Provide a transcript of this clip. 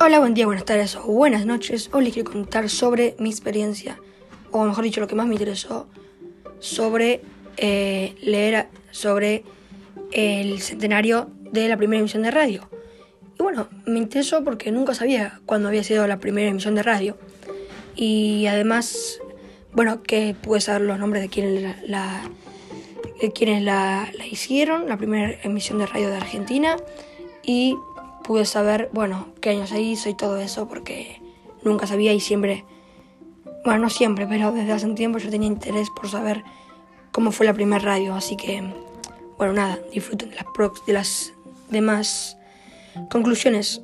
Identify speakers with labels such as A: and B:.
A: Hola, buen día, buenas tardes o buenas noches. Hoy les quiero contar sobre mi experiencia, o mejor dicho, lo que más me interesó sobre eh, leer sobre el centenario de la primera emisión de radio. Y bueno, me interesó porque nunca sabía cuándo había sido la primera emisión de radio. Y además, bueno, que pude saber los nombres de quienes la, quienes la, la hicieron, la primera emisión de radio de Argentina. Y pude saber, bueno, qué año se hizo y todo eso, porque nunca sabía y siempre, bueno, no siempre, pero desde hace un tiempo yo tenía interés por saber cómo fue la primera radio, así que, bueno, nada, disfruten de las, de las demás conclusiones.